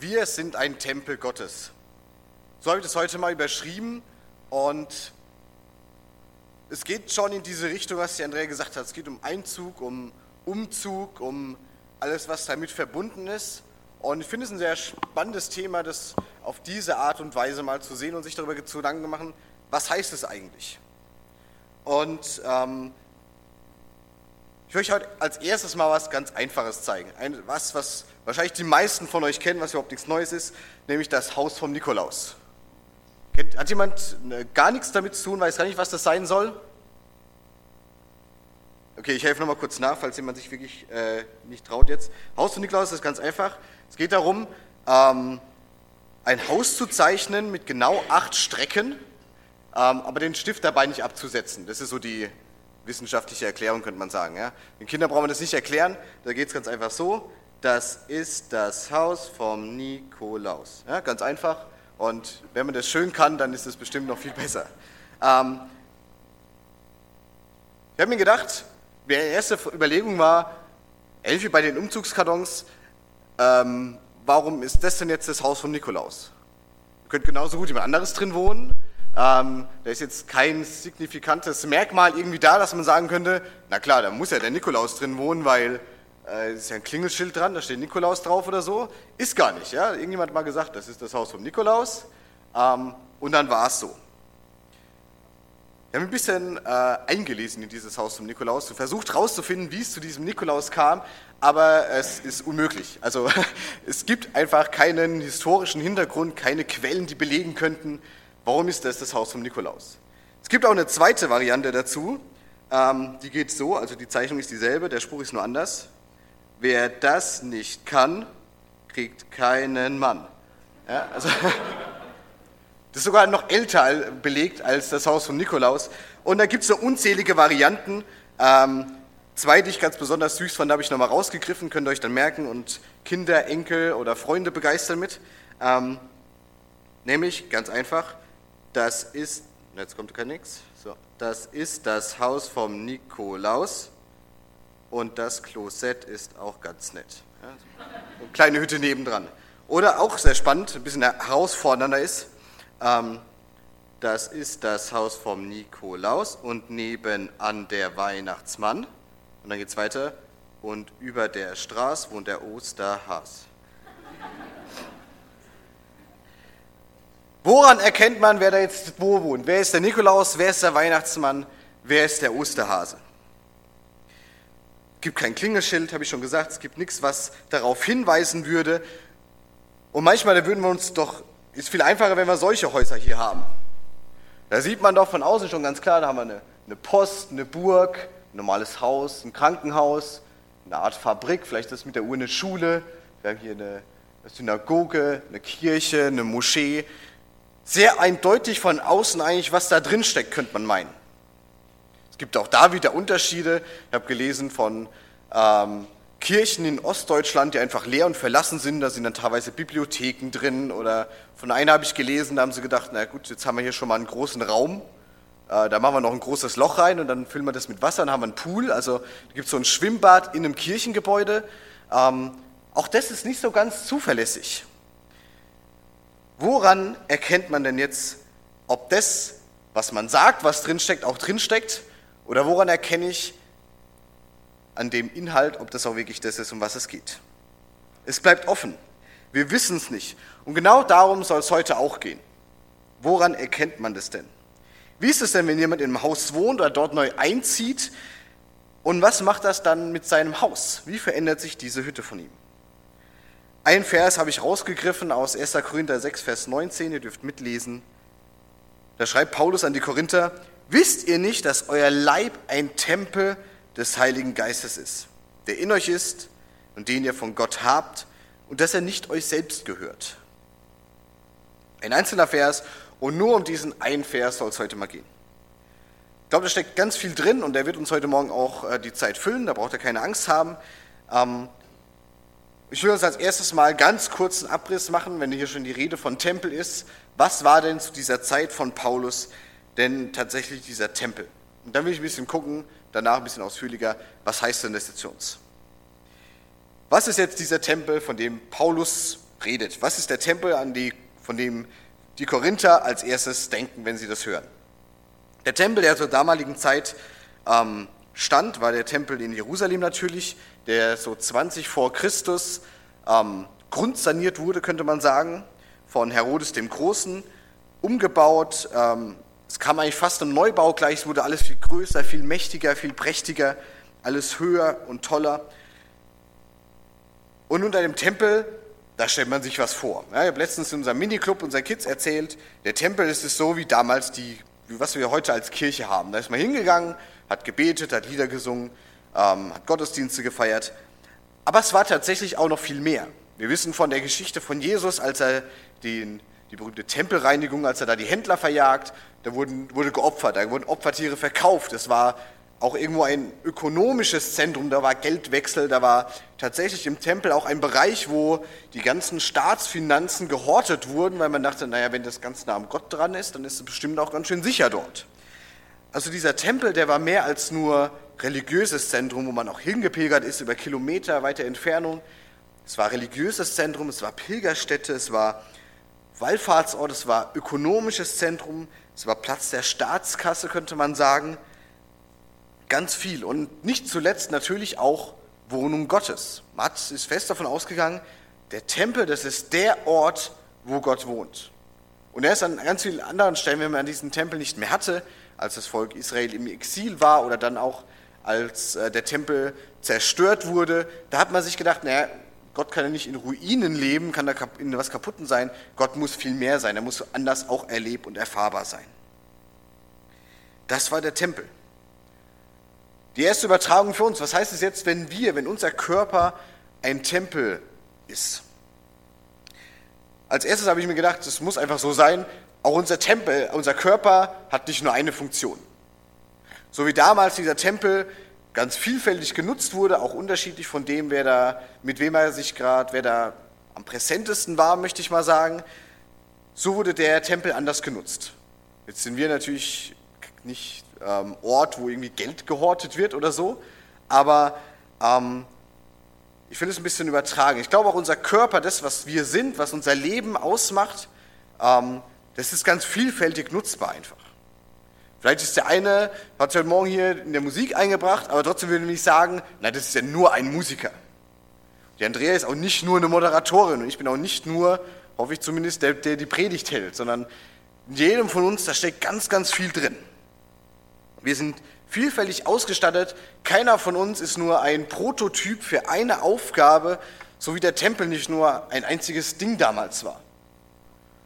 Wir sind ein Tempel Gottes. So habe ich das heute mal überschrieben und es geht schon in diese Richtung, was die Andrea gesagt hat. Es geht um Einzug, um Umzug, um alles, was damit verbunden ist. Und ich finde es ein sehr spannendes Thema, das auf diese Art und Weise mal zu sehen und sich darüber zu Gedanken machen, was heißt es eigentlich? Und ähm, ich euch heute als erstes mal was ganz Einfaches zeigen. Ein, was, was wahrscheinlich die meisten von euch kennen, was überhaupt nichts Neues ist, nämlich das Haus vom Nikolaus. Kennt, hat jemand ne, gar nichts damit zu tun, weiß gar nicht, was das sein soll? Okay, ich helfe nochmal kurz nach, falls jemand sich wirklich äh, nicht traut jetzt. Haus vom Nikolaus ist ganz einfach. Es geht darum, ähm, ein Haus zu zeichnen mit genau acht Strecken, ähm, aber den Stift dabei nicht abzusetzen. Das ist so die wissenschaftliche Erklärung, könnte man sagen. Ja? Den Kindern brauchen wir das nicht erklären, da geht es ganz einfach so. Das ist das Haus vom Nikolaus. Ja, ganz einfach. Und wenn man das schön kann, dann ist es bestimmt noch viel besser. Ähm, ich habe mir gedacht, die erste Überlegung war, Elfi bei den Umzugskartons, ähm, warum ist das denn jetzt das Haus vom Nikolaus? Ihr könnt genauso gut jemand anderes drin wohnen, ähm, da ist jetzt kein signifikantes Merkmal irgendwie da, dass man sagen könnte, na klar, da muss ja der Nikolaus drin wohnen, weil äh, ist ja ein Klingelschild dran, da steht Nikolaus drauf oder so. Ist gar nicht, ja. Irgendjemand hat mal gesagt, das ist das Haus vom Nikolaus. Ähm, und dann war es so. Ich habe ein bisschen äh, eingelesen in dieses Haus vom Nikolaus und versucht herauszufinden, wie es zu diesem Nikolaus kam, aber es ist unmöglich. Also es gibt einfach keinen historischen Hintergrund, keine Quellen, die belegen könnten, Warum ist das das Haus vom Nikolaus? Es gibt auch eine zweite Variante dazu, ähm, die geht so, also die Zeichnung ist dieselbe, der Spruch ist nur anders. Wer das nicht kann, kriegt keinen Mann. Ja, also, das ist sogar noch älter belegt als das Haus von Nikolaus. Und da gibt es so unzählige Varianten. Ähm, zwei, die ich ganz besonders süß fand, habe ich nochmal rausgegriffen, könnt ihr euch dann merken und Kinder, Enkel oder Freunde begeistern mit. Ähm, nämlich, ganz einfach, das ist, jetzt kommt kein nix, so, das ist das Haus vom Nikolaus und das Klosett ist auch ganz nett. Ja, eine kleine Hütte nebendran. Oder auch sehr spannend, ein bisschen herausfordernder ist, ähm, das ist das Haus vom Nikolaus und nebenan der Weihnachtsmann. Und dann geht es weiter. Und über der Straße wohnt der Osterhas. Woran erkennt man, wer da jetzt wo wohnt? Wer ist der Nikolaus? Wer ist der Weihnachtsmann? Wer ist der Osterhase? Es gibt kein Klingelschild, habe ich schon gesagt. Es gibt nichts, was darauf hinweisen würde. Und manchmal würden wir uns doch, ist viel einfacher, wenn wir solche Häuser hier haben. Da sieht man doch von außen schon ganz klar, da haben wir eine, eine Post, eine Burg, ein normales Haus, ein Krankenhaus, eine Art Fabrik, vielleicht ist das mit der Uhr eine Schule, wir haben hier eine Synagoge, eine Kirche, eine Moschee sehr eindeutig von außen eigentlich, was da drin steckt, könnte man meinen. Es gibt auch da wieder Unterschiede. Ich habe gelesen von ähm, Kirchen in Ostdeutschland, die einfach leer und verlassen sind. Da sind dann teilweise Bibliotheken drin. Oder von einer habe ich gelesen, da haben sie gedacht, na gut, jetzt haben wir hier schon mal einen großen Raum. Äh, da machen wir noch ein großes Loch rein und dann füllen wir das mit Wasser und haben einen Pool. Also da gibt es so ein Schwimmbad in einem Kirchengebäude. Ähm, auch das ist nicht so ganz zuverlässig. Woran erkennt man denn jetzt, ob das, was man sagt, was drinsteckt, auch drinsteckt? Oder woran erkenne ich an dem Inhalt, ob das auch wirklich das ist, um was es geht? Es bleibt offen. Wir wissen es nicht. Und genau darum soll es heute auch gehen. Woran erkennt man das denn? Wie ist es denn, wenn jemand in einem Haus wohnt oder dort neu einzieht? Und was macht das dann mit seinem Haus? Wie verändert sich diese Hütte von ihm? Ein Vers habe ich rausgegriffen aus 1. Korinther 6, Vers 19, ihr dürft mitlesen. Da schreibt Paulus an die Korinther, wisst ihr nicht, dass euer Leib ein Tempel des Heiligen Geistes ist, der in euch ist und den ihr von Gott habt und dass er nicht euch selbst gehört? Ein einzelner Vers und nur um diesen einen Vers soll es heute mal gehen. Ich glaube, da steckt ganz viel drin und der wird uns heute Morgen auch äh, die Zeit füllen, da braucht ihr keine Angst haben. Ähm, ich will uns als erstes mal ganz kurz einen Abriss machen, wenn hier schon die Rede von Tempel ist. Was war denn zu dieser Zeit von Paulus denn tatsächlich dieser Tempel? Und dann will ich ein bisschen gucken, danach ein bisschen ausführlicher, was heißt denn das jetzt für uns? Was ist jetzt dieser Tempel, von dem Paulus redet. Was ist der Tempel, an die, von dem die Korinther als erstes denken, wenn sie das hören? Der Tempel, der zur damaligen Zeit ähm, stand, war der Tempel in Jerusalem natürlich, der so 20 vor Christus ähm, grundsaniert wurde, könnte man sagen, von Herodes dem Großen, umgebaut. Ähm, es kam eigentlich fast ein Neubau gleich, es wurde alles viel größer, viel mächtiger, viel prächtiger, alles höher und toller. Und unter dem Tempel, da stellt man sich was vor. Ja, ich habe letztens in unserem Miniclub unseren Kids erzählt, der Tempel ist es so wie damals die, was wir heute als Kirche haben. Da ist man hingegangen, hat gebetet, hat Lieder gesungen, ähm, hat Gottesdienste gefeiert. Aber es war tatsächlich auch noch viel mehr. Wir wissen von der Geschichte von Jesus, als er den, die berühmte Tempelreinigung, als er da die Händler verjagt, da wurden, wurde geopfert, da wurden Opfertiere verkauft. Es war auch irgendwo ein ökonomisches Zentrum, da war Geldwechsel, da war tatsächlich im Tempel auch ein Bereich, wo die ganzen Staatsfinanzen gehortet wurden, weil man dachte, naja, wenn das ganz nah am Gott dran ist, dann ist es bestimmt auch ganz schön sicher dort. Also dieser Tempel, der war mehr als nur religiöses Zentrum, wo man auch hingepilgert ist über Kilometer weiter Entfernung. Es war religiöses Zentrum, es war Pilgerstätte, es war Wallfahrtsort, es war ökonomisches Zentrum, es war Platz der Staatskasse, könnte man sagen ganz viel und nicht zuletzt natürlich auch Wohnung Gottes. Matt ist fest davon ausgegangen, der Tempel, das ist der Ort, wo Gott wohnt. Und er ist an ganz vielen anderen Stellen, wenn man diesen Tempel nicht mehr hatte, als das Volk Israel im Exil war oder dann auch als äh, der Tempel zerstört wurde, da hat man sich gedacht, naja, Gott kann ja nicht in Ruinen leben, kann da in was kaputten sein. Gott muss viel mehr sein, er muss anders auch erlebt und erfahrbar sein. Das war der Tempel. Die erste Übertragung für uns. Was heißt es jetzt, wenn wir, wenn unser Körper ein Tempel ist? Als erstes habe ich mir gedacht, es muss einfach so sein, auch unser Tempel, unser Körper hat nicht nur eine Funktion. So wie damals dieser Tempel ganz vielfältig genutzt wurde, auch unterschiedlich von dem, wer da, mit wem er sich gerade, wer da am präsentesten war, möchte ich mal sagen, so wurde der Tempel anders genutzt. Jetzt sind wir natürlich nicht ähm, Ort, wo irgendwie Geld gehortet wird oder so. Aber ähm, ich will es ein bisschen übertragen. Ich glaube auch unser Körper, das, was wir sind, was unser Leben ausmacht, ähm, das ist ganz vielfältig nutzbar einfach. Vielleicht ist der eine, hat sich heute Morgen hier in der Musik eingebracht, aber trotzdem würde ich sagen, nein, das ist ja nur ein Musiker. Die Andrea ist auch nicht nur eine Moderatorin und ich bin auch nicht nur, hoffe ich zumindest, der, der die Predigt hält, sondern in jedem von uns, da steckt ganz, ganz viel drin. Wir sind vielfältig ausgestattet. Keiner von uns ist nur ein Prototyp für eine Aufgabe, so wie der Tempel nicht nur ein einziges Ding damals war.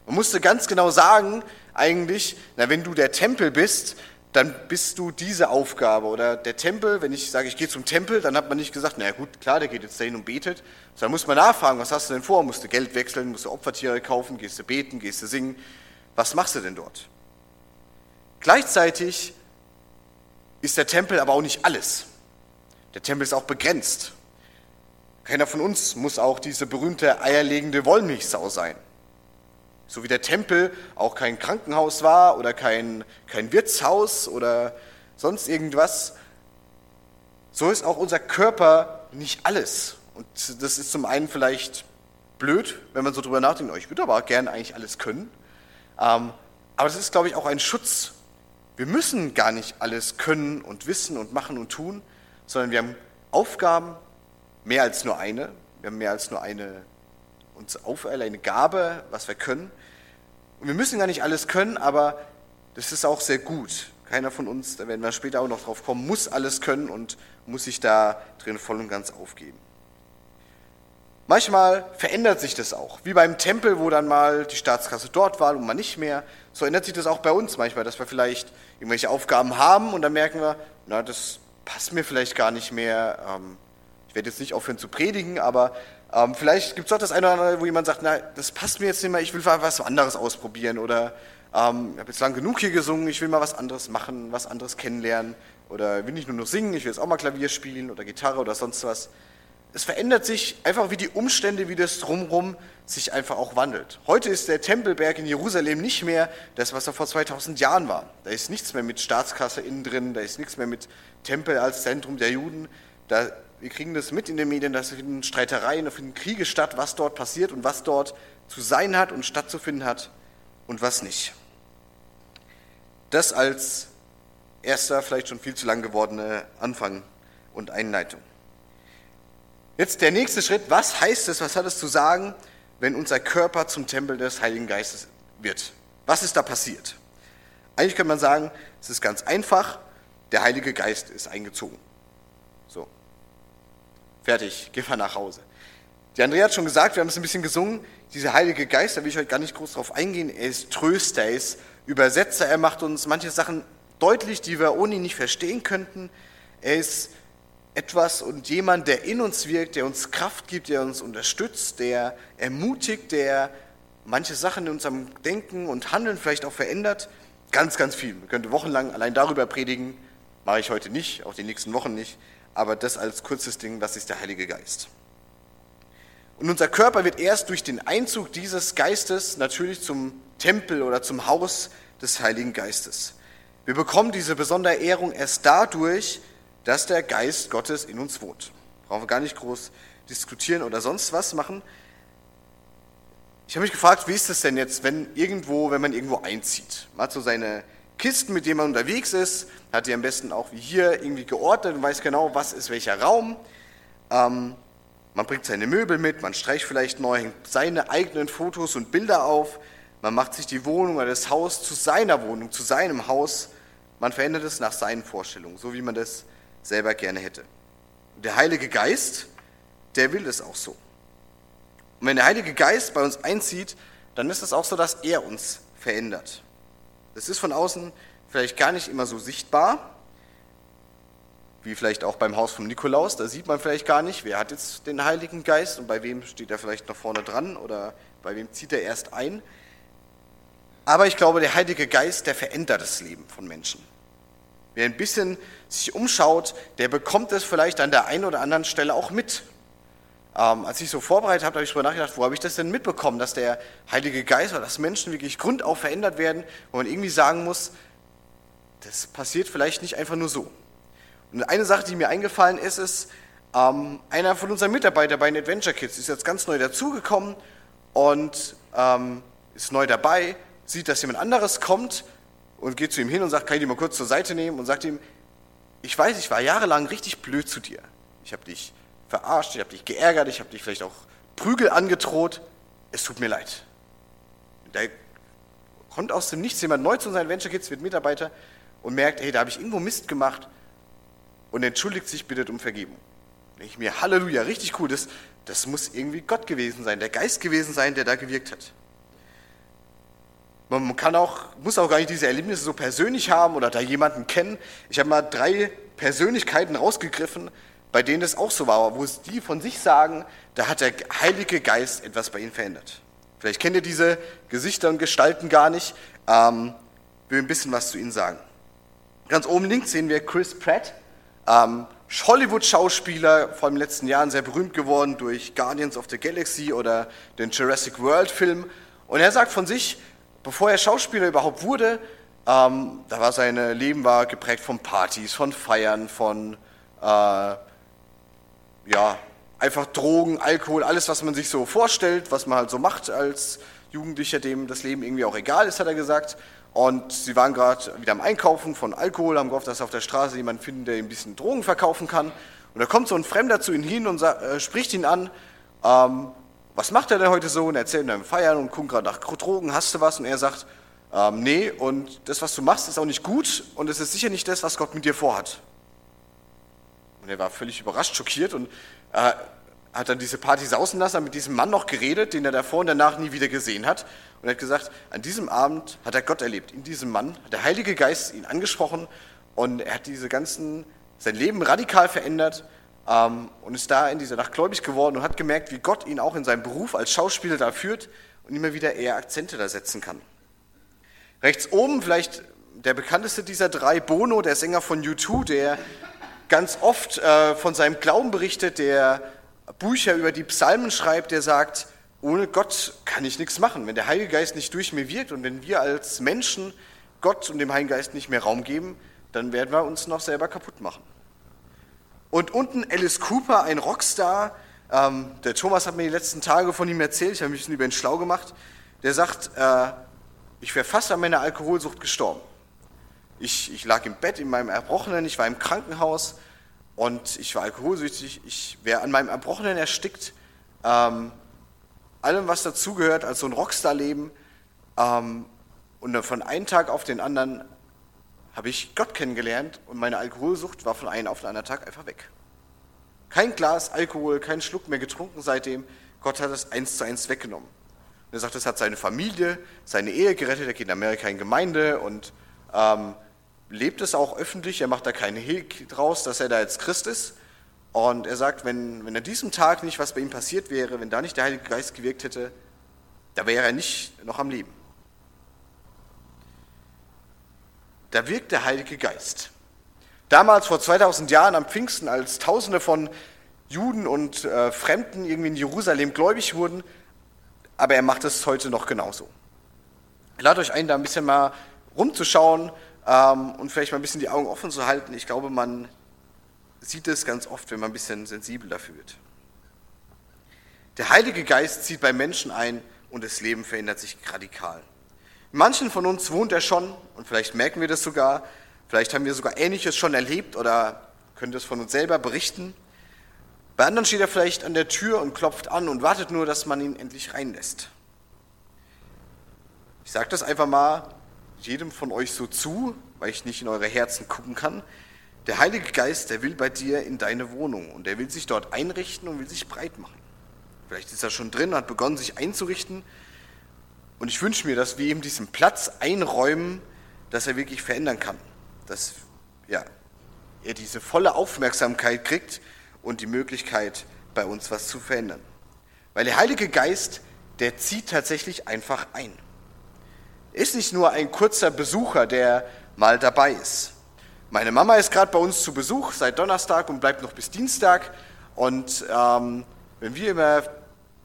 Man musste ganz genau sagen, eigentlich, na, wenn du der Tempel bist, dann bist du diese Aufgabe. Oder der Tempel, wenn ich sage, ich gehe zum Tempel, dann hat man nicht gesagt, na gut, klar, der geht jetzt dahin und betet. Sondern muss man nachfragen, was hast du denn vor? Musst du Geld wechseln, musst du Opfertiere kaufen, gehst du beten, gehst du singen. Was machst du denn dort? Gleichzeitig ist der Tempel aber auch nicht alles. Der Tempel ist auch begrenzt. Keiner von uns muss auch diese berühmte eierlegende Wollmilchsau sein. So wie der Tempel auch kein Krankenhaus war oder kein, kein Wirtshaus oder sonst irgendwas, so ist auch unser Körper nicht alles. Und das ist zum einen vielleicht blöd, wenn man so drüber nachdenkt, oh, ich würde aber auch gerne eigentlich alles können. Ähm, aber das ist, glaube ich, auch ein Schutz wir müssen gar nicht alles können und wissen und machen und tun, sondern wir haben Aufgaben, mehr als nur eine. Wir haben mehr als nur eine uns auferlegt, eine Gabe, was wir können. Und wir müssen gar nicht alles können, aber das ist auch sehr gut. Keiner von uns, da werden wir später auch noch drauf kommen, muss alles können und muss sich da drin voll und ganz aufgeben. Manchmal verändert sich das auch, wie beim Tempel, wo dann mal die Staatskasse dort war und mal nicht mehr. So ändert sich das auch bei uns manchmal, dass wir vielleicht irgendwelche Aufgaben haben und dann merken wir, na, das passt mir vielleicht gar nicht mehr. Ähm, ich werde jetzt nicht aufhören zu predigen, aber ähm, vielleicht gibt es auch das eine oder andere, wo jemand sagt, na, das passt mir jetzt nicht mehr, ich will mal was anderes ausprobieren oder ähm, ich habe jetzt lang genug hier gesungen, ich will mal was anderes machen, was anderes kennenlernen oder will nicht nur noch singen, ich will jetzt auch mal Klavier spielen oder Gitarre oder sonst was es verändert sich einfach wie die Umstände, wie das drumherum sich einfach auch wandelt. Heute ist der Tempelberg in Jerusalem nicht mehr das, was er vor 2000 Jahren war. Da ist nichts mehr mit Staatskasse innen drin, da ist nichts mehr mit Tempel als Zentrum der Juden. Da wir kriegen das mit in den Medien, dass finden Streitereien, da finden Kriege statt, was dort passiert und was dort zu sein hat und stattzufinden hat und was nicht. Das als erster, vielleicht schon viel zu lang gewordene Anfang und Einleitung. Jetzt der nächste Schritt, was heißt es, was hat es zu sagen, wenn unser Körper zum Tempel des Heiligen Geistes wird? Was ist da passiert? Eigentlich kann man sagen, es ist ganz einfach, der Heilige Geist ist eingezogen. Fertig, geh mal nach Hause. Die Andrea hat schon gesagt, wir haben es ein bisschen gesungen, dieser Heilige Geist, da will ich heute gar nicht groß drauf eingehen, er ist Tröster, er ist Übersetzer, er macht uns manche Sachen deutlich, die wir ohne ihn nicht verstehen könnten. Er ist etwas und jemand, der in uns wirkt, der uns Kraft gibt, der uns unterstützt, der ermutigt, der manche Sachen in unserem Denken und Handeln vielleicht auch verändert. Ganz, ganz viel. Man könnte wochenlang allein darüber predigen. Mache ich heute nicht, auch die nächsten Wochen nicht. Aber das als kurzes Ding, das ist der Heilige Geist. Und unser Körper wird erst durch den Einzug dieses Geistes natürlich zum Tempel oder zum Haus des Heiligen Geistes. Wir bekommen diese besondere Ehrung erst dadurch, dass der Geist Gottes in uns wohnt. Brauchen wir gar nicht groß diskutieren oder sonst was machen. Ich habe mich gefragt, wie ist das denn jetzt, wenn irgendwo, wenn man irgendwo einzieht? Man hat so seine Kisten, mit denen man unterwegs ist, hat die am besten auch wie hier irgendwie geordnet und weiß genau, was ist welcher Raum. Ähm, man bringt seine Möbel mit, man streicht vielleicht neu, seine eigenen Fotos und Bilder auf. Man macht sich die Wohnung oder das Haus zu seiner Wohnung, zu seinem Haus. Man verändert es nach seinen Vorstellungen, so wie man das selber gerne hätte. Der Heilige Geist, der will es auch so. Und wenn der Heilige Geist bei uns einzieht, dann ist es auch so, dass er uns verändert. Das ist von außen vielleicht gar nicht immer so sichtbar, wie vielleicht auch beim Haus von Nikolaus, da sieht man vielleicht gar nicht, wer hat jetzt den Heiligen Geist und bei wem steht er vielleicht noch vorne dran oder bei wem zieht er erst ein. Aber ich glaube, der Heilige Geist, der verändert das Leben von Menschen. Wer ein bisschen sich umschaut, der bekommt es vielleicht an der einen oder anderen Stelle auch mit. Ähm, als ich so vorbereitet habe, habe ich darüber nachgedacht, wo habe ich das denn mitbekommen, dass der Heilige Geist oder dass Menschen wirklich grundauf verändert werden, wo man irgendwie sagen muss, das passiert vielleicht nicht einfach nur so. Und eine Sache, die mir eingefallen ist, ist, ähm, einer von unseren Mitarbeitern bei den Adventure Kids ist jetzt ganz neu dazugekommen und ähm, ist neu dabei, sieht, dass jemand anderes kommt und geht zu ihm hin und sagt, kann ich dich mal kurz zur Seite nehmen und sagt ihm, ich weiß, ich war jahrelang richtig blöd zu dir. Ich habe dich verarscht, ich habe dich geärgert, ich habe dich vielleicht auch Prügel angedroht. Es tut mir leid. Da kommt aus dem Nichts jemand neu zu unseren Adventure Kids, wird Mitarbeiter und merkt, hey, da habe ich irgendwo Mist gemacht und entschuldigt sich, bittet um Vergebung. Denke ich mir, Halleluja, richtig cool, das, das muss irgendwie Gott gewesen sein, der Geist gewesen sein, der da gewirkt hat. Man kann auch, muss auch gar nicht diese Erlebnisse so persönlich haben oder da jemanden kennen. Ich habe mal drei Persönlichkeiten rausgegriffen, bei denen es auch so war, wo es die von sich sagen, da hat der Heilige Geist etwas bei ihnen verändert. Vielleicht kennt ihr diese Gesichter und Gestalten gar nicht. Ähm, will ein bisschen was zu ihnen sagen. Ganz oben links sehen wir Chris Pratt. Ähm, Hollywood-Schauspieler, vor den letzten Jahren sehr berühmt geworden durch Guardians of the Galaxy oder den Jurassic World-Film. Und er sagt von sich, bevor er Schauspieler überhaupt wurde, ähm, da war sein Leben war geprägt von Partys, von Feiern, von äh, ja, einfach Drogen, Alkohol, alles, was man sich so vorstellt, was man halt so macht als Jugendlicher, dem das Leben irgendwie auch egal ist, hat er gesagt. Und sie waren gerade wieder am Einkaufen von Alkohol, haben gehofft, dass auf der Straße jemand finden, der ihm ein bisschen Drogen verkaufen kann. Und da kommt so ein Fremder zu ihnen hin und äh, spricht ihn an, ähm, was macht er denn heute so? Und erzählt ihm Feiern und guckt gerade nach Drogen, hast du was? Und er sagt, ähm, nee, und das, was du machst, ist auch nicht gut und es ist sicher nicht das, was Gott mit dir vorhat. Und er war völlig überrascht, schockiert und äh, hat dann diese Party sausen lassen, hat mit diesem Mann noch geredet, den er davor und danach nie wieder gesehen hat. Und er hat gesagt, an diesem Abend hat er Gott erlebt. In diesem Mann hat der Heilige Geist ihn angesprochen und er hat diese ganzen, sein Leben radikal verändert ähm, und ist da in dieser Nacht gläubig geworden und hat gemerkt, wie Gott ihn auch in seinem Beruf als Schauspieler da führt und immer wieder eher Akzente da setzen kann. Rechts oben vielleicht der bekannteste dieser drei, Bono, der Sänger von U2, der ganz oft äh, von seinem Glauben berichtet, der Bücher über die Psalmen schreibt, der sagt, ohne Gott kann ich nichts machen. Wenn der Heilige Geist nicht durch mir wirkt und wenn wir als Menschen Gott und dem Heiligen Geist nicht mehr Raum geben, dann werden wir uns noch selber kaputt machen. Und unten Alice Cooper, ein Rockstar. Ähm, der Thomas hat mir die letzten Tage von ihm erzählt, ich habe mich ein bisschen über ihn schlau gemacht. Der sagt, äh, ich wäre fast an meiner Alkoholsucht gestorben. Ich, ich lag im Bett in meinem Erbrochenen, ich war im Krankenhaus und ich war alkoholsüchtig. Ich wäre an meinem Erbrochenen erstickt. Ähm, allem, was dazugehört als so ein Rockstar-Leben. Ähm, und von einem Tag auf den anderen habe ich Gott kennengelernt und meine Alkoholsucht war von einem auf den anderen Tag einfach weg. Kein Glas Alkohol, kein Schluck mehr getrunken seitdem. Gott hat das eins zu eins weggenommen. Und er sagt, das hat seine Familie, seine Ehe gerettet. Er geht in Amerika in Gemeinde und ähm, lebt es auch öffentlich. Er macht da keinen Hehl draus, dass er da jetzt Christ ist. Und er sagt, wenn, wenn an diesem Tag nicht was bei ihm passiert wäre, wenn da nicht der Heilige Geist gewirkt hätte, da wäre er nicht noch am Leben. Da wirkt der Heilige Geist. Damals vor 2000 Jahren am Pfingsten, als Tausende von Juden und äh, Fremden irgendwie in Jerusalem gläubig wurden, aber er macht es heute noch genauso. Ich lade euch ein, da ein bisschen mal rumzuschauen und vielleicht mal ein bisschen die Augen offen zu halten. Ich glaube, man sieht es ganz oft, wenn man ein bisschen sensibel dafür wird. Der Heilige Geist zieht bei Menschen ein und das Leben verändert sich radikal. In manchen von uns wohnt er schon und vielleicht merken wir das sogar, vielleicht haben wir sogar Ähnliches schon erlebt oder können das von uns selber berichten. Bei anderen steht er vielleicht an der Tür und klopft an und wartet nur, dass man ihn endlich reinlässt. Ich sage das einfach mal jedem von euch so zu, weil ich nicht in eure Herzen gucken kann. Der Heilige Geist, der will bei dir in deine Wohnung und der will sich dort einrichten und will sich breit machen. Vielleicht ist er schon drin, hat begonnen, sich einzurichten. Und ich wünsche mir, dass wir ihm diesen Platz einräumen, dass er wirklich verändern kann. Dass ja, er diese volle Aufmerksamkeit kriegt und die Möglichkeit, bei uns was zu verändern. Weil der Heilige Geist, der zieht tatsächlich einfach ein. Ist nicht nur ein kurzer Besucher, der mal dabei ist. Meine Mama ist gerade bei uns zu Besuch seit Donnerstag und bleibt noch bis Dienstag. Und ähm, wenn wir immer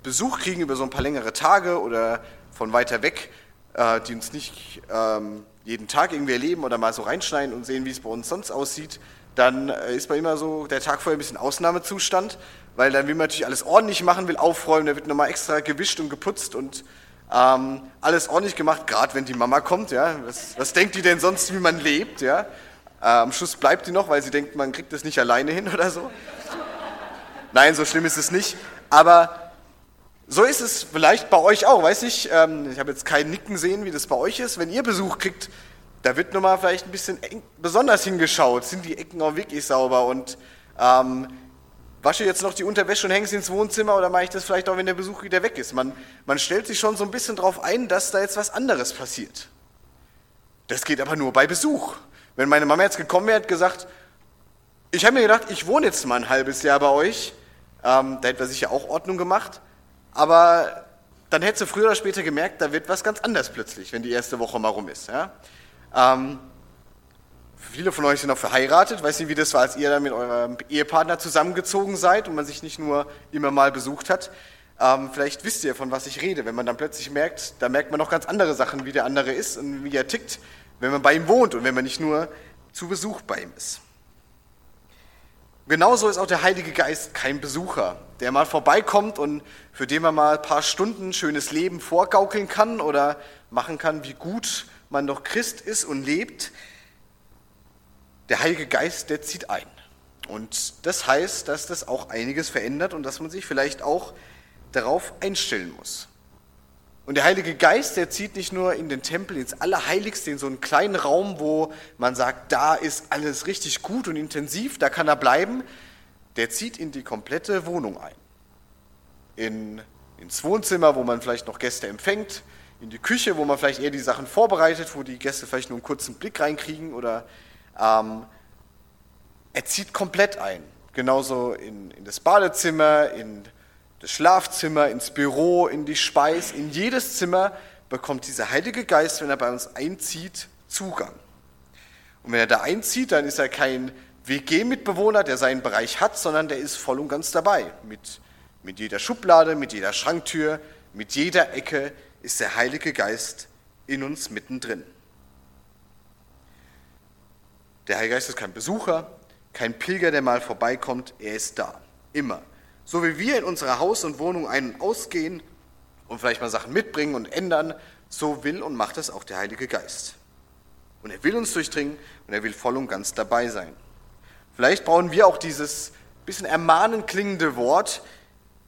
Besuch kriegen über so ein paar längere Tage oder von weiter weg, äh, die uns nicht ähm, jeden Tag irgendwie erleben oder mal so reinschneiden und sehen, wie es bei uns sonst aussieht, dann äh, ist bei immer so der Tag vorher ein bisschen Ausnahmezustand, weil dann will man natürlich alles ordentlich machen, will aufräumen, da wird nochmal extra gewischt und geputzt und ähm, alles ordentlich gemacht, gerade wenn die Mama kommt. Ja, was, was denkt die denn sonst, wie man lebt? Ja, äh, am Schluss bleibt die noch, weil sie denkt, man kriegt das nicht alleine hin oder so. Nein, so schlimm ist es nicht. Aber so ist es vielleicht bei euch auch. Weiß ich, ähm, ich habe jetzt kein Nicken sehen, wie das bei euch ist. Wenn ihr Besuch kriegt, da wird nun mal vielleicht ein bisschen eng, besonders hingeschaut. Sind die Ecken auch wirklich sauber? Und ähm, wasche jetzt noch die Unterwäsche und hänge sie ins Wohnzimmer oder mache ich das vielleicht auch, wenn der Besuch wieder weg ist? Man, man stellt sich schon so ein bisschen darauf ein, dass da jetzt was anderes passiert. Das geht aber nur bei Besuch. Wenn meine Mama jetzt gekommen wäre, hat gesagt, ich habe mir gedacht, ich wohne jetzt mal ein halbes Jahr bei euch, ähm, da hätte wir sicher auch Ordnung gemacht, aber dann hätte sie früher oder später gemerkt, da wird was ganz anders plötzlich, wenn die erste Woche mal rum ist. Ja? Ähm, viele von euch sind auch verheiratet, weiß nicht, wie das war, als ihr dann mit eurem Ehepartner zusammengezogen seid und man sich nicht nur immer mal besucht hat. Ähm, vielleicht wisst ihr, von was ich rede, wenn man dann plötzlich merkt, da merkt man noch ganz andere Sachen, wie der andere ist und wie er tickt, wenn man bei ihm wohnt und wenn man nicht nur zu Besuch bei ihm ist. Genauso ist auch der Heilige Geist kein Besucher, der mal vorbeikommt und für den man mal ein paar Stunden schönes Leben vorgaukeln kann oder machen kann, wie gut man doch Christ ist und lebt. Der Heilige Geist, der zieht ein. Und das heißt, dass das auch einiges verändert und dass man sich vielleicht auch darauf einstellen muss. Und der Heilige Geist, der zieht nicht nur in den Tempel, ins Allerheiligste, in so einen kleinen Raum, wo man sagt, da ist alles richtig gut und intensiv, da kann er bleiben. Der zieht in die komplette Wohnung ein. In, ins Wohnzimmer, wo man vielleicht noch Gäste empfängt, in die Küche, wo man vielleicht eher die Sachen vorbereitet, wo die Gäste vielleicht nur einen kurzen Blick reinkriegen oder ähm, er zieht komplett ein. Genauso in, in das Badezimmer, in das Schlafzimmer, ins Büro, in die Speis, in jedes Zimmer bekommt dieser Heilige Geist, wenn er bei uns einzieht, Zugang. Und wenn er da einzieht, dann ist er kein WG-Mitbewohner, der seinen Bereich hat, sondern der ist voll und ganz dabei. Mit, mit jeder Schublade, mit jeder Schranktür, mit jeder Ecke ist der Heilige Geist in uns mittendrin. Der Heilige Geist ist kein Besucher, Kein Pilger, der mal vorbeikommt, er ist da. Immer. So wie wir in unserer Haus und Wohnung ein- und ausgehen und vielleicht mal Sachen mitbringen und ändern, so will und macht es auch der Heilige Geist. Und er will uns durchdringen und er will voll und ganz dabei sein. Vielleicht brauchen wir auch dieses bisschen ermahnend klingende Wort.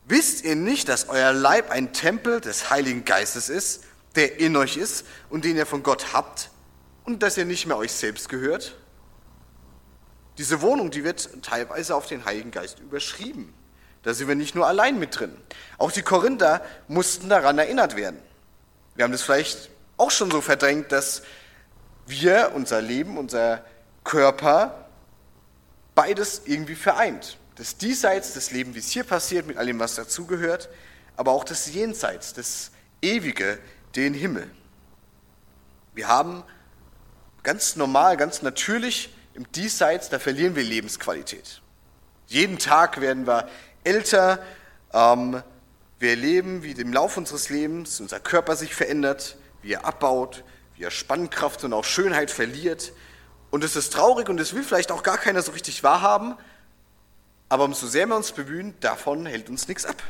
Wisst ihr nicht, dass euer Leib ein Tempel des Heiligen Geistes ist, der in euch ist und den ihr von Gott habt und dass ihr nicht mehr euch selbst gehört? Diese Wohnung, die wird teilweise auf den Heiligen Geist überschrieben. Da sind wir nicht nur allein mit drin. Auch die Korinther mussten daran erinnert werden. Wir haben das vielleicht auch schon so verdrängt, dass wir, unser Leben, unser Körper, beides irgendwie vereint. Das Diesseits, das Leben, wie es hier passiert, mit allem, was dazugehört, aber auch das Jenseits, das Ewige, den Himmel. Wir haben ganz normal, ganz natürlich im Diesseits, da verlieren wir Lebensqualität. Jeden Tag werden wir älter, ähm, wir erleben, wie im Laufe unseres Lebens unser Körper sich verändert, wie er abbaut, wie er Spannkraft und auch Schönheit verliert. Und es ist traurig und es will vielleicht auch gar keiner so richtig wahrhaben, aber umso sehr wir uns bemühen, davon hält uns nichts ab.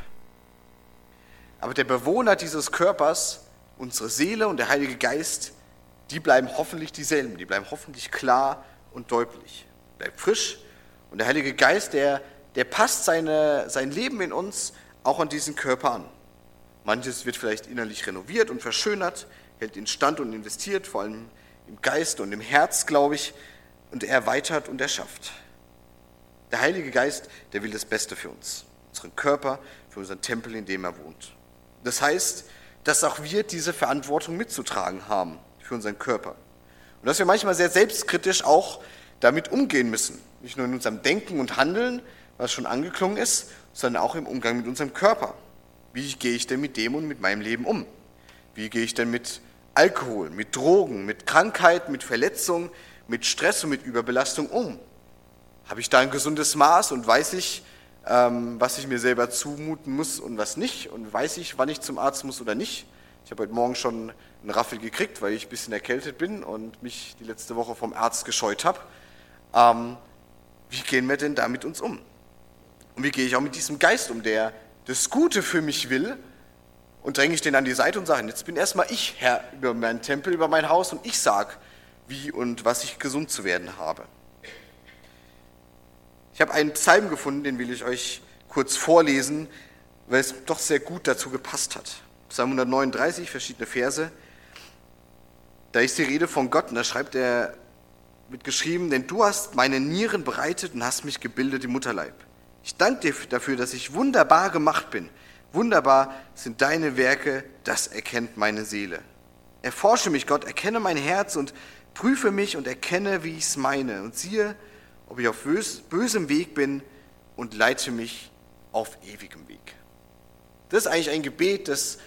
Aber der Bewohner dieses Körpers, unsere Seele und der Heilige Geist, die bleiben hoffentlich dieselben, die bleiben hoffentlich klar und deutlich, bleibt frisch. Und der Heilige Geist, der, der passt seine, sein Leben in uns auch an diesen Körper an. Manches wird vielleicht innerlich renoviert und verschönert, hält in Stand und investiert, vor allem im Geist und im Herz, glaube ich, und er erweitert und erschafft. Der Heilige Geist, der will das Beste für uns, unseren Körper, für unseren Tempel, in dem er wohnt. Das heißt, dass auch wir diese Verantwortung mitzutragen haben für unseren Körper. Und dass wir manchmal sehr selbstkritisch auch damit umgehen müssen. Nicht nur in unserem Denken und Handeln, was schon angeklungen ist, sondern auch im Umgang mit unserem Körper. Wie gehe ich denn mit dem und mit meinem Leben um? Wie gehe ich denn mit Alkohol, mit Drogen, mit Krankheit, mit Verletzung, mit Stress und mit Überbelastung um? Habe ich da ein gesundes Maß und weiß ich, ähm, was ich mir selber zumuten muss und was nicht? Und weiß ich, wann ich zum Arzt muss oder nicht? Ich habe heute Morgen schon einen Raffel gekriegt, weil ich ein bisschen erkältet bin und mich die letzte Woche vom Arzt gescheut habe. Ähm, wie gehen wir denn damit uns um? Und wie gehe ich auch mit diesem Geist um, der das Gute für mich will? Und dränge ich den an die Seite und sage, jetzt bin erstmal ich Herr über meinen Tempel, über mein Haus und ich sage, wie und was ich gesund zu werden habe. Ich habe einen Psalm gefunden, den will ich euch kurz vorlesen, weil es doch sehr gut dazu gepasst hat. Psalm 139, verschiedene Verse. Da ist die Rede von Gott und da schreibt er, wird geschrieben, denn du hast meine Nieren bereitet und hast mich gebildet im Mutterleib. Ich danke dir dafür, dass ich wunderbar gemacht bin. Wunderbar sind deine Werke, das erkennt meine Seele. Erforsche mich, Gott, erkenne mein Herz und prüfe mich und erkenne, wie ich es meine. Und siehe, ob ich auf bösem Weg bin und leite mich auf ewigem Weg. Das ist eigentlich ein Gebet, das,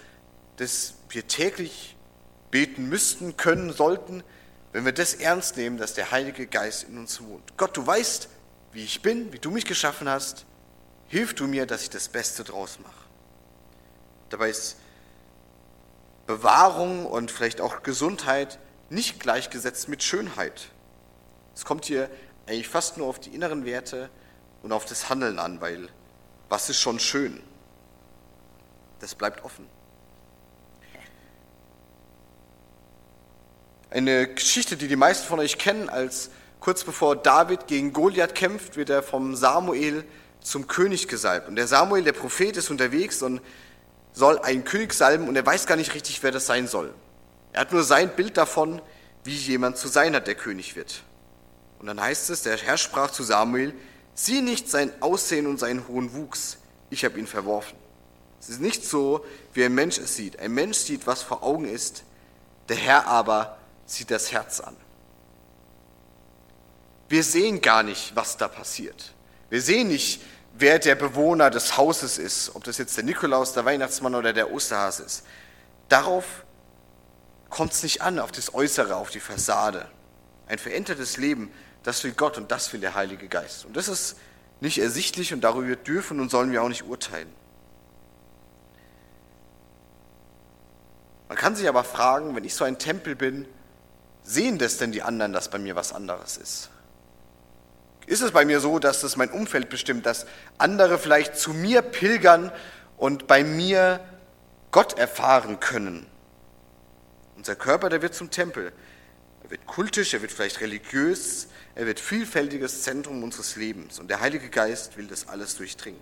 das wir täglich beten müssten, können, sollten, wenn wir das ernst nehmen, dass der Heilige Geist in uns wohnt. Gott, du weißt, wie ich bin, wie du mich geschaffen hast. Hilf du mir, dass ich das Beste draus mache. Dabei ist Bewahrung und vielleicht auch Gesundheit nicht gleichgesetzt mit Schönheit. Es kommt hier eigentlich fast nur auf die inneren Werte und auf das Handeln an, weil was ist schon schön? Das bleibt offen. Eine Geschichte, die die meisten von euch kennen, als kurz bevor David gegen Goliath kämpft, wird er vom Samuel zum König gesalbt. Und der Samuel, der Prophet, ist unterwegs und soll einen König salben und er weiß gar nicht richtig, wer das sein soll. Er hat nur sein Bild davon, wie jemand zu sein hat, der König wird. Und dann heißt es, der Herr sprach zu Samuel, sieh nicht sein Aussehen und seinen hohen Wuchs, ich habe ihn verworfen. Es ist nicht so, wie ein Mensch es sieht. Ein Mensch sieht, was vor Augen ist, der Herr aber sieht das Herz an. Wir sehen gar nicht, was da passiert. Wir sehen nicht, wer der Bewohner des Hauses ist, ob das jetzt der Nikolaus, der Weihnachtsmann oder der Osterhase ist. Darauf kommt es nicht an, auf das Äußere, auf die Fassade. Ein verändertes Leben, das will Gott und das will der Heilige Geist. Und das ist nicht ersichtlich und darüber dürfen und sollen wir auch nicht urteilen. Man kann sich aber fragen, wenn ich so ein Tempel bin, sehen das denn die anderen, dass bei mir was anderes ist? ist es bei mir so, dass das mein Umfeld bestimmt, dass andere vielleicht zu mir pilgern und bei mir Gott erfahren können. Unser Körper, der wird zum Tempel. Er wird kultisch, er wird vielleicht religiös, er wird vielfältiges Zentrum unseres Lebens. Und der Heilige Geist will das alles durchdringen.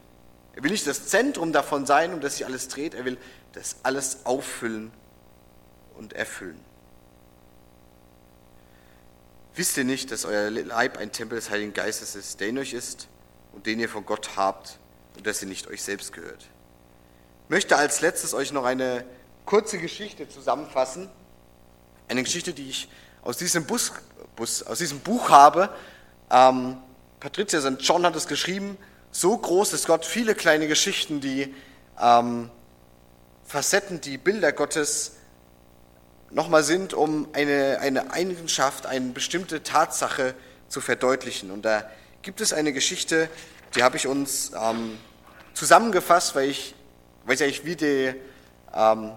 Er will nicht das Zentrum davon sein, um das sich alles dreht, er will das alles auffüllen und erfüllen. Wisst ihr nicht, dass euer Leib ein Tempel des Heiligen Geistes ist, der in euch ist und den ihr von Gott habt und dass ihr nicht euch selbst gehört? Ich möchte als letztes euch noch eine kurze Geschichte zusammenfassen. Eine Geschichte, die ich aus diesem, Bus, Bus, aus diesem Buch habe. Ähm, Patricia St. John hat es geschrieben. So groß ist Gott, viele kleine Geschichten, die ähm, Facetten, die Bilder Gottes nochmal sind, um eine, eine Eigenschaft, eine bestimmte Tatsache zu verdeutlichen. Und da gibt es eine Geschichte, die habe ich uns ähm, zusammengefasst, weil ich, ich eigentlich wie der ähm,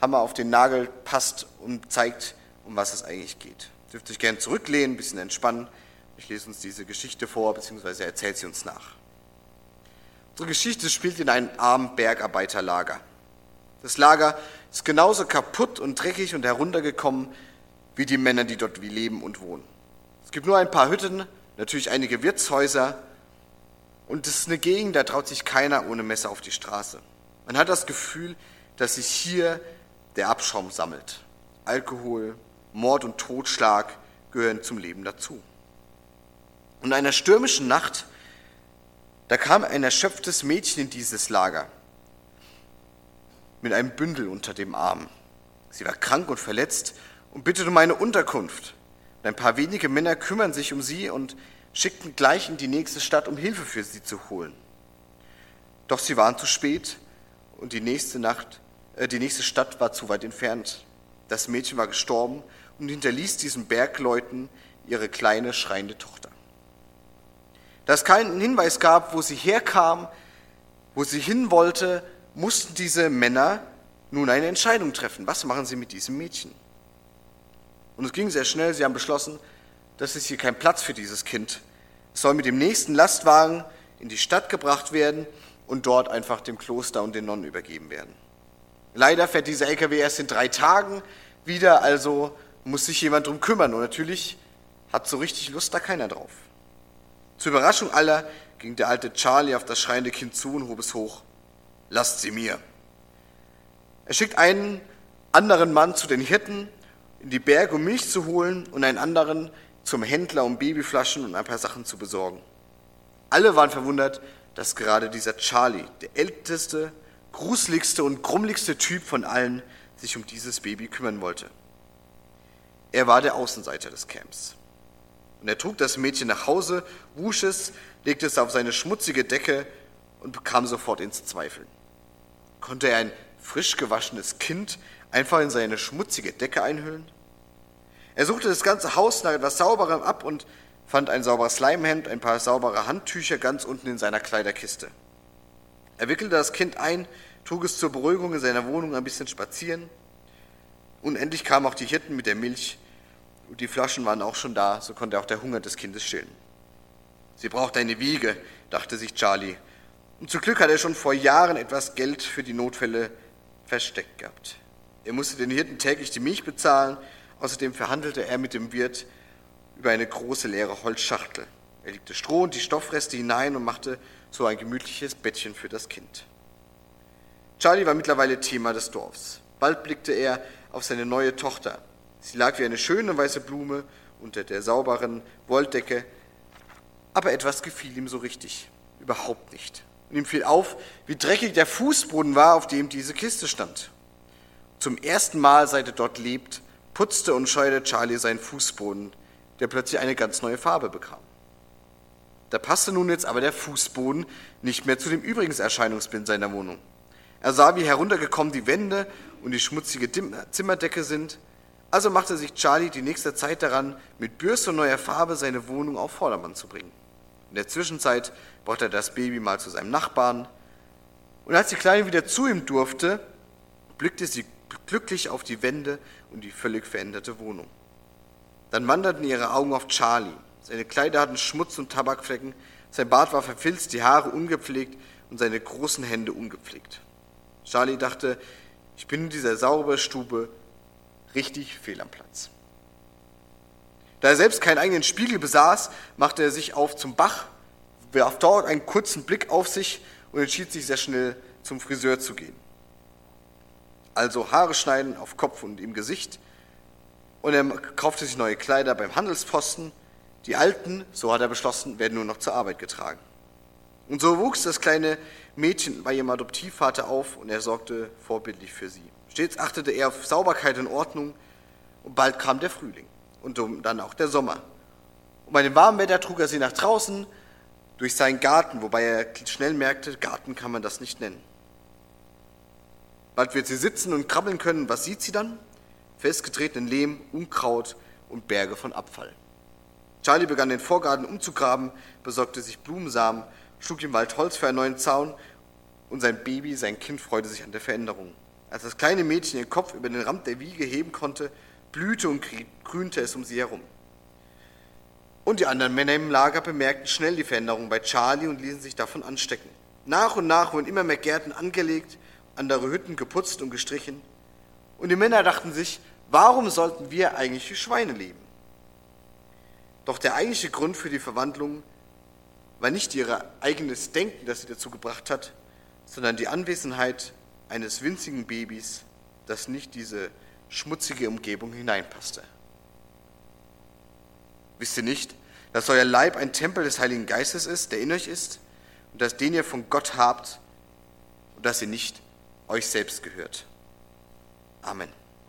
Hammer auf den Nagel passt und zeigt, um was es eigentlich geht. Dürft euch gerne zurücklehnen, ein bisschen entspannen. Ich lese uns diese Geschichte vor, beziehungsweise erzählt sie uns nach. Unsere Geschichte spielt in einem armen Bergarbeiterlager. Das Lager ist genauso kaputt und dreckig und heruntergekommen wie die Männer, die dort leben und wohnen. Es gibt nur ein paar Hütten, natürlich einige Wirtshäuser und es ist eine Gegend, da traut sich keiner ohne Messer auf die Straße. Man hat das Gefühl, dass sich hier der Abschaum sammelt. Alkohol, Mord und Totschlag gehören zum Leben dazu. Und in einer stürmischen Nacht, da kam ein erschöpftes Mädchen in dieses Lager mit einem Bündel unter dem Arm. Sie war krank und verletzt und bittet um eine Unterkunft. Und ein paar wenige Männer kümmern sich um sie und schickten gleich in die nächste Stadt, um Hilfe für sie zu holen. Doch sie waren zu spät und die nächste Nacht, äh, die nächste Stadt war zu weit entfernt. Das Mädchen war gestorben und hinterließ diesen Bergleuten ihre kleine schreiende Tochter. Da es keinen Hinweis gab, wo sie herkam, wo sie hin wollte, mussten diese Männer nun eine Entscheidung treffen. Was machen sie mit diesem Mädchen? Und es ging sehr schnell. Sie haben beschlossen, das ist hier kein Platz für dieses Kind. Es soll mit dem nächsten Lastwagen in die Stadt gebracht werden und dort einfach dem Kloster und den Nonnen übergeben werden. Leider fährt dieser LKW erst in drei Tagen wieder, also muss sich jemand drum kümmern. Und natürlich hat so richtig Lust da keiner drauf. Zur Überraschung aller ging der alte Charlie auf das schreiende Kind zu und hob es hoch. Lasst sie mir. Er schickt einen anderen Mann zu den Hirten in die Berge, um Milch zu holen, und einen anderen zum Händler, um Babyflaschen und ein paar Sachen zu besorgen. Alle waren verwundert, dass gerade dieser Charlie, der älteste, gruseligste und grummligste Typ von allen, sich um dieses Baby kümmern wollte. Er war der Außenseiter des Camps. Und er trug das Mädchen nach Hause, wusch es, legte es auf seine schmutzige Decke und bekam sofort ins Zweifeln. Konnte er ein frisch gewaschenes Kind einfach in seine schmutzige Decke einhüllen? Er suchte das ganze Haus nach etwas Sauberem ab und fand ein sauberes Leimhemd, ein paar saubere Handtücher ganz unten in seiner Kleiderkiste. Er wickelte das Kind ein, trug es zur Beruhigung in seiner Wohnung ein bisschen spazieren. Und endlich kamen auch die Hirten mit der Milch und die Flaschen waren auch schon da, so konnte auch der Hunger des Kindes stillen. Sie braucht eine Wiege, dachte sich Charlie. Und zum Glück hat er schon vor Jahren etwas Geld für die Notfälle versteckt gehabt. Er musste den Hirten täglich die Milch bezahlen, außerdem verhandelte er mit dem Wirt über eine große leere Holzschachtel. Er legte Stroh und die Stoffreste hinein und machte so ein gemütliches Bettchen für das Kind. Charlie war mittlerweile Thema des Dorfs. Bald blickte er auf seine neue Tochter, Sie lag wie eine schöne weiße Blume unter der sauberen Wolldecke, aber etwas gefiel ihm so richtig, überhaupt nicht. Und ihm fiel auf, wie dreckig der Fußboden war, auf dem diese Kiste stand. Zum ersten Mal, seit er dort lebt, putzte und scheute Charlie seinen Fußboden, der plötzlich eine ganz neue Farbe bekam. Da passte nun jetzt aber der Fußboden nicht mehr zu dem übrigen Erscheinungsbild seiner Wohnung. Er sah, wie heruntergekommen die Wände und die schmutzige Zimmerdecke sind, also machte sich Charlie die nächste Zeit daran, mit Bürste und neuer Farbe seine Wohnung auf Vordermann zu bringen. In der Zwischenzeit brachte er das Baby mal zu seinem Nachbarn. Und als die Kleine wieder zu ihm durfte, blickte sie glücklich auf die Wände und die völlig veränderte Wohnung. Dann wanderten ihre Augen auf Charlie. Seine Kleider hatten Schmutz und Tabakflecken, sein Bart war verfilzt, die Haare ungepflegt und seine großen Hände ungepflegt. Charlie dachte, ich bin in dieser Sauberstube richtig fehl am Platz. Da er selbst keinen eigenen Spiegel besaß, machte er sich auf zum Bach, warf dort einen kurzen Blick auf sich und entschied sich sehr schnell zum Friseur zu gehen. Also Haare schneiden auf Kopf und im Gesicht und er kaufte sich neue Kleider beim Handelsposten. Die alten, so hat er beschlossen, werden nur noch zur Arbeit getragen. Und so wuchs das kleine Mädchen bei ihrem Adoptivvater auf und er sorgte vorbildlich für sie. Stets achtete er auf Sauberkeit und Ordnung und bald kam der Frühling und dann auch der Sommer. Und bei dem warmen Wetter trug er sie nach draußen durch seinen Garten, wobei er schnell merkte, Garten kann man das nicht nennen. Bald wird sie sitzen und krabbeln können. Was sieht sie dann? Festgetretenen Lehm, Unkraut und Berge von Abfall. Charlie begann den Vorgarten umzugraben, besorgte sich Blumensamen, schlug im Wald Holz für einen neuen Zaun und sein Baby, sein Kind, freute sich an der Veränderung. Als das kleine Mädchen den Kopf über den Rand der Wiege heben konnte, blühte und grünte es um sie herum. Und die anderen Männer im Lager bemerkten schnell die Veränderung bei Charlie und ließen sich davon anstecken. Nach und nach wurden immer mehr Gärten angelegt, andere Hütten geputzt und gestrichen. Und die Männer dachten sich, warum sollten wir eigentlich wie Schweine leben? Doch der eigentliche Grund für die Verwandlung war nicht ihr eigenes Denken, das sie dazu gebracht hat, sondern die Anwesenheit eines winzigen Babys, das nicht diese schmutzige Umgebung hineinpasste. Wisst ihr nicht, dass euer Leib ein Tempel des Heiligen Geistes ist, der in euch ist, und dass den ihr von Gott habt und dass ihr nicht euch selbst gehört? Amen.